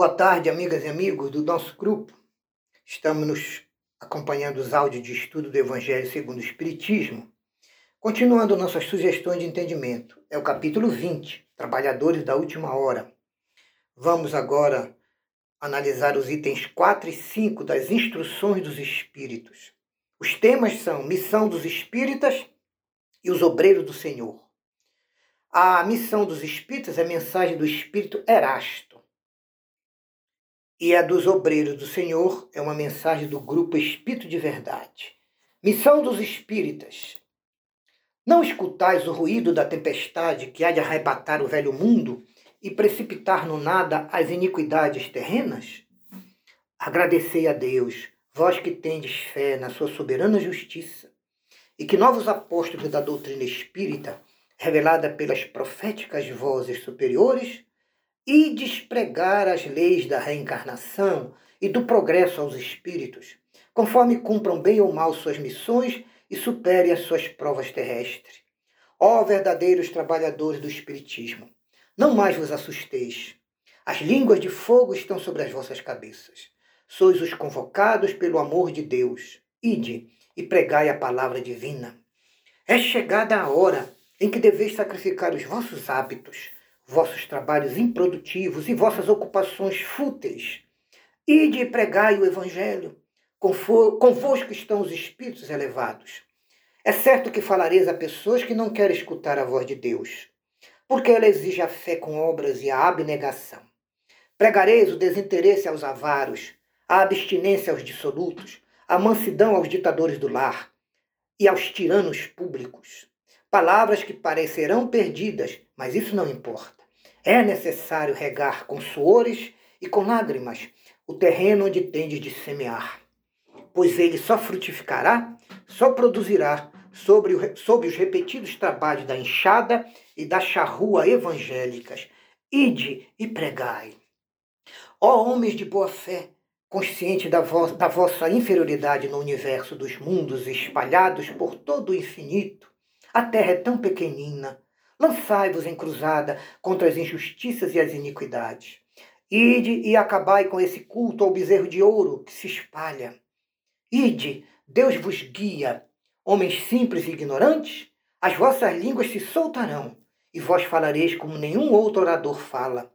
Boa tarde, amigas e amigos do nosso grupo. Estamos nos acompanhando os áudios de estudo do Evangelho segundo o Espiritismo. Continuando nossas sugestões de entendimento, é o capítulo 20, Trabalhadores da Última Hora. Vamos agora analisar os itens 4 e 5 das Instruções dos Espíritos. Os temas são Missão dos Espíritas e os Obreiros do Senhor. A missão dos Espíritas é a mensagem do Espírito Erasto e a dos obreiros do Senhor é uma mensagem do grupo Espírito de Verdade. Missão dos Espíritas. Não escutais o ruído da tempestade que há de arrebatar o velho mundo e precipitar no nada as iniquidades terrenas? Agradecei a Deus, vós que tendes fé na sua soberana justiça, e que novos apóstolos da doutrina espírita, revelada pelas proféticas vozes superiores, e despregar as leis da reencarnação e do progresso aos espíritos, conforme cumpram bem ou mal suas missões e superem as suas provas terrestres. Ó verdadeiros trabalhadores do Espiritismo, não mais vos assusteis. As línguas de fogo estão sobre as vossas cabeças. Sois os convocados pelo amor de Deus. Ide e pregai a palavra divina. É chegada a hora em que deveis sacrificar os vossos hábitos, vossos trabalhos improdutivos e vossas ocupações fúteis. Ide e pregai o Evangelho. Convosco estão os espíritos elevados. É certo que falareis a pessoas que não querem escutar a voz de Deus, porque ela exige a fé com obras e a abnegação. Pregareis o desinteresse aos avaros, a abstinência aos dissolutos, a mansidão aos ditadores do lar e aos tiranos públicos. Palavras que parecerão perdidas, mas isso não importa. É necessário regar com suores e com lágrimas o terreno onde tendes de semear, pois ele só frutificará, só produzirá sobre, o, sobre os repetidos trabalhos da enxada e da charrua evangélicas. Ide e pregai. Ó homens de boa fé, conscientes da, vo da vossa inferioridade no universo dos mundos espalhados por todo o infinito, a terra é tão pequenina, Lançai-vos em cruzada contra as injustiças e as iniquidades. Ide e acabai com esse culto ao bezerro de ouro que se espalha. Ide, Deus vos guia. Homens simples e ignorantes, as vossas línguas se soltarão, e vós falareis como nenhum outro orador fala.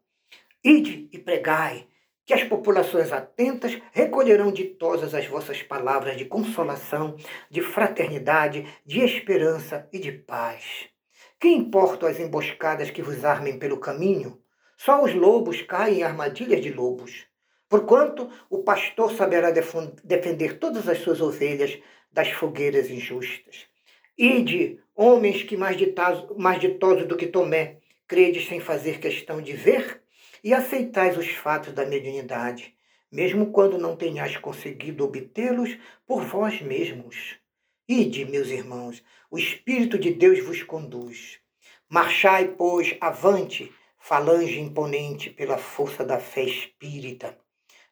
Ide e pregai, que as populações atentas recolherão ditosas as vossas palavras de consolação, de fraternidade, de esperança e de paz. Que importam as emboscadas que vos armem pelo caminho? Só os lobos caem em armadilhas de lobos. Porquanto o pastor saberá defender todas as suas ovelhas das fogueiras injustas. Ide, homens que mais ditosos, mais ditosos do que Tomé, credes sem fazer questão de ver, e aceitais os fatos da mediunidade, mesmo quando não tenhais conseguido obtê-los por vós mesmos. Ide, meus irmãos, o Espírito de Deus vos conduz. Marchai, pois, avante, falange imponente pela força da fé espírita.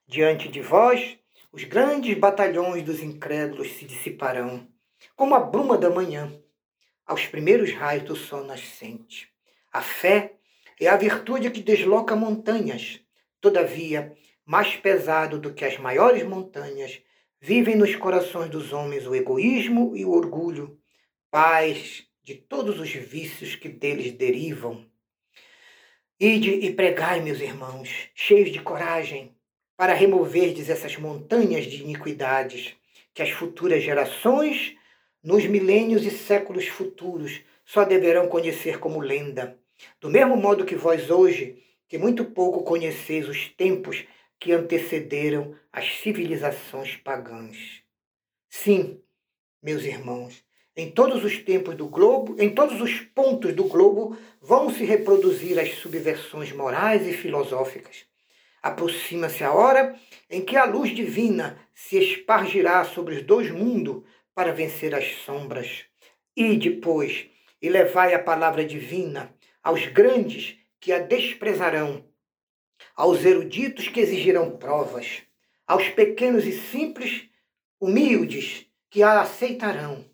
Diante de vós, os grandes batalhões dos incrédulos se dissiparão, como a bruma da manhã, aos primeiros raios do sol nascente. A fé é a virtude que desloca montanhas, todavia, mais pesado do que as maiores montanhas, Vivem nos corações dos homens o egoísmo e o orgulho, pais de todos os vícios que deles derivam. Ide e pregai, meus irmãos, cheios de coragem, para removerdes essas montanhas de iniquidades, que as futuras gerações, nos milênios e séculos futuros, só deverão conhecer como lenda. Do mesmo modo que vós hoje, que muito pouco conheceis os tempos que antecederam as civilizações pagãs. Sim, meus irmãos, em todos os tempos do globo, em todos os pontos do globo, vão se reproduzir as subversões morais e filosóficas. Aproxima-se a hora em que a luz divina se espargirá sobre os dois mundos para vencer as sombras. E depois, e levai a palavra divina aos grandes que a desprezarão aos eruditos que exigirão provas, aos pequenos e simples, humildes, que a aceitarão,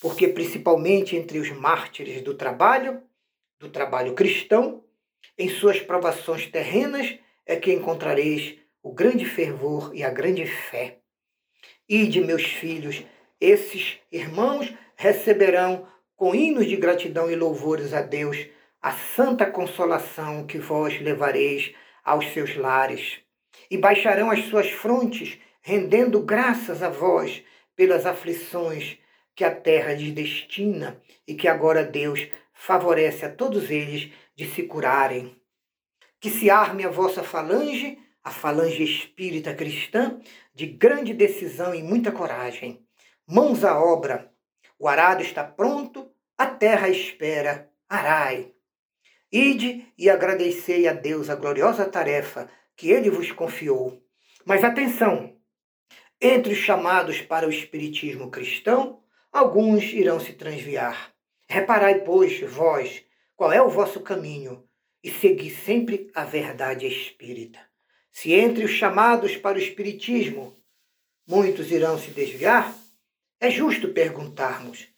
porque principalmente entre os mártires do trabalho, do trabalho cristão, em suas provações terrenas, é que encontrareis o grande fervor e a grande fé. E de meus filhos, esses irmãos receberão com hinos de gratidão e louvores a Deus a santa consolação que vós levareis aos seus lares. E baixarão as suas frontes, rendendo graças a vós pelas aflições que a terra lhes destina e que agora Deus favorece a todos eles de se curarem. Que se arme a vossa falange, a falange espírita cristã, de grande decisão e muita coragem. Mãos à obra, o arado está pronto, a terra espera, arai. Ide e agradecei a Deus a gloriosa tarefa que ele vos confiou. Mas atenção! Entre os chamados para o espiritismo cristão, alguns irão se transviar. Reparai, pois, vós, qual é o vosso caminho, e segui sempre a verdade espírita. Se entre os chamados para o espiritismo muitos irão se desviar, é justo perguntarmos: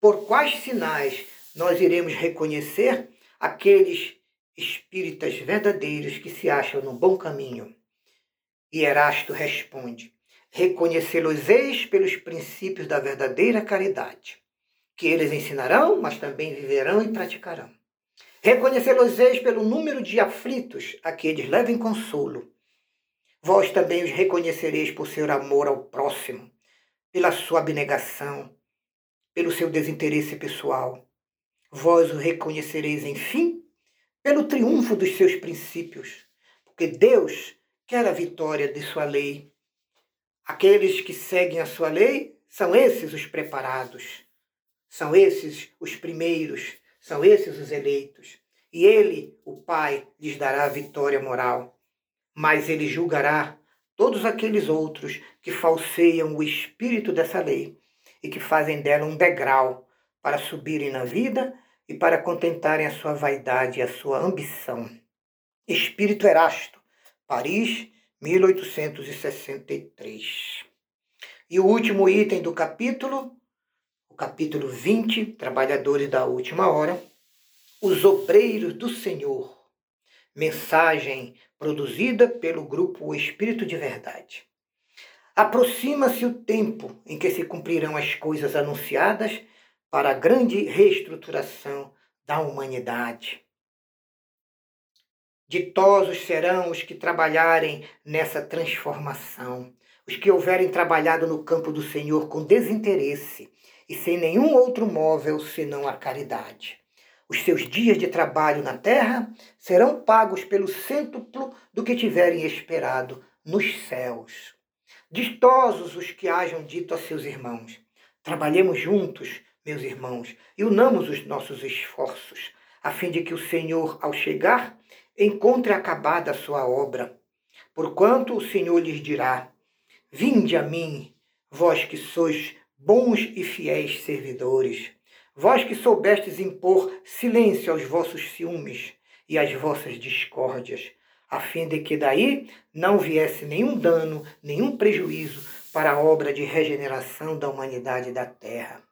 por quais sinais nós iremos reconhecer aqueles espíritas verdadeiros que se acham no bom caminho? E Erasto responde: reconhecê-los-eis pelos princípios da verdadeira caridade, que eles ensinarão, mas também viverão e praticarão. Reconhecê-los-eis pelo número de aflitos a que eles levem consolo. Vós também os reconhecereis por seu amor ao próximo, pela sua abnegação, pelo seu desinteresse pessoal. Vós o reconhecereis, enfim, pelo triunfo dos seus princípios, porque Deus quer a vitória de sua lei Aqueles que seguem a sua lei são esses os preparados, são esses os primeiros, são esses os eleitos. E ele, o Pai, lhes dará a vitória moral. Mas ele julgará todos aqueles outros que falseiam o espírito dessa lei e que fazem dela um degrau para subirem na vida e para contentarem a sua vaidade e a sua ambição. Espírito Erasto, Paris, 1863. E o último item do capítulo, o capítulo 20, Trabalhadores da Última Hora, os Obreiros do Senhor. Mensagem produzida pelo grupo Espírito de Verdade. Aproxima-se o tempo em que se cumprirão as coisas anunciadas para a grande reestruturação da humanidade. Ditosos serão os que trabalharem nessa transformação, os que houverem trabalhado no campo do Senhor com desinteresse e sem nenhum outro móvel senão a caridade. Os seus dias de trabalho na terra serão pagos pelo cêntuplo do que tiverem esperado nos céus. Ditosos os que hajam dito a seus irmãos: Trabalhemos juntos, meus irmãos, e unamos os nossos esforços, a fim de que o Senhor, ao chegar, encontre acabada a sua obra. Porquanto o Senhor lhes dirá: Vinde a mim, vós que sois bons e fiéis servidores, vós que soubestes impor silêncio aos vossos ciúmes e às vossas discórdias, a fim de que daí não viesse nenhum dano, nenhum prejuízo para a obra de regeneração da humanidade da terra.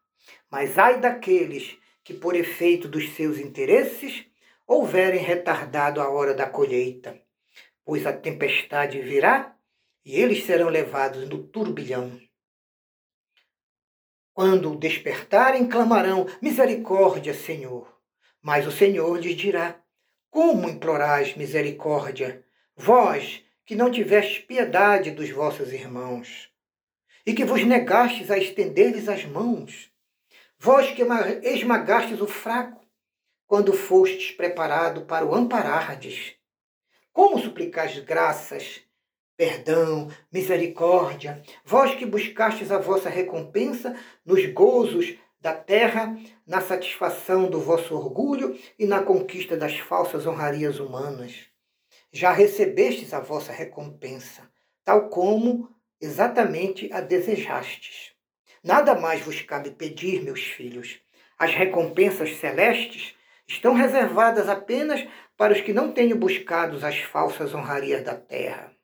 Mas ai daqueles que, por efeito dos seus interesses, houverem retardado a hora da colheita, pois a tempestade virá e eles serão levados no turbilhão. Quando despertarem, clamarão: Misericórdia, Senhor. Mas o Senhor lhes dirá: Como implorais misericórdia, vós que não tivestes piedade dos vossos irmãos, e que vos negastes a estender-lhes as mãos, vós que esmagastes o fraco, quando fostes preparado para o amparardes? Como suplicais graças, perdão, misericórdia, vós que buscastes a vossa recompensa nos gozos da terra, na satisfação do vosso orgulho e na conquista das falsas honrarias humanas? Já recebestes a vossa recompensa, tal como exatamente a desejastes. Nada mais vos cabe pedir, meus filhos. As recompensas celestes estão reservadas apenas para os que não tenham buscado as falsas honrarias da terra.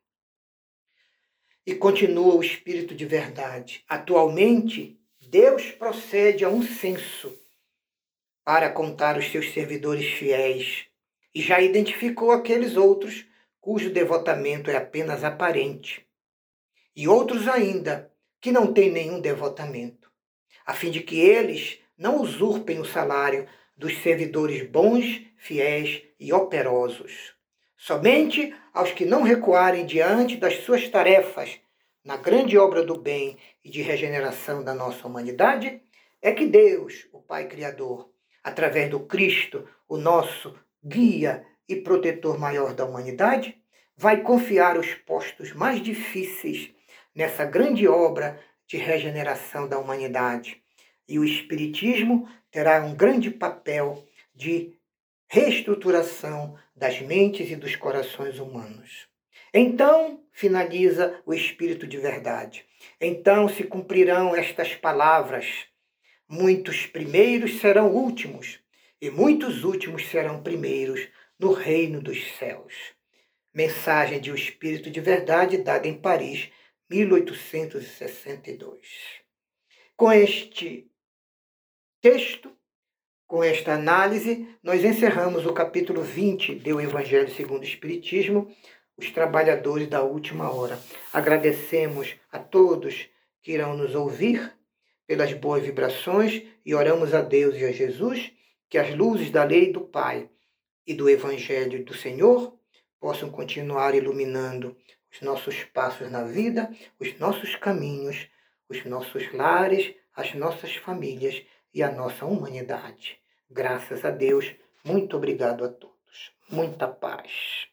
E continua o Espírito de verdade. Atualmente, Deus procede a um censo para contar os seus servidores fiéis e já identificou aqueles outros cujo devotamento é apenas aparente, e outros ainda que não têm nenhum devotamento, a fim de que eles não usurpem o salário dos servidores bons, fiéis e operosos. Somente aos que não recuarem diante das suas tarefas na grande obra do bem e de regeneração da nossa humanidade, é que Deus, o Pai Criador, através do Cristo, o nosso guia e protetor maior da humanidade, vai confiar os postos mais difíceis nessa grande obra de regeneração da humanidade. E o Espiritismo terá um grande papel de reestruturação das mentes e dos corações humanos. Então finaliza o Espírito de verdade. Então se cumprirão estas palavras: muitos primeiros serão últimos, e muitos últimos serão primeiros no reino dos céus. Mensagem de O Espírito de Verdade, dada em Paris, 1862. Com este texto, com esta análise, nós encerramos o capítulo 20 do Evangelho segundo o Espiritismo, os trabalhadores da última hora. Agradecemos a todos que irão nos ouvir pelas boas vibrações e oramos a Deus e a Jesus que as luzes da lei do Pai e do Evangelho do Senhor possam continuar iluminando os nossos passos na vida, os nossos caminhos, os nossos lares, as nossas famílias e a nossa humanidade. Graças a Deus, muito obrigado a todos. Muita paz.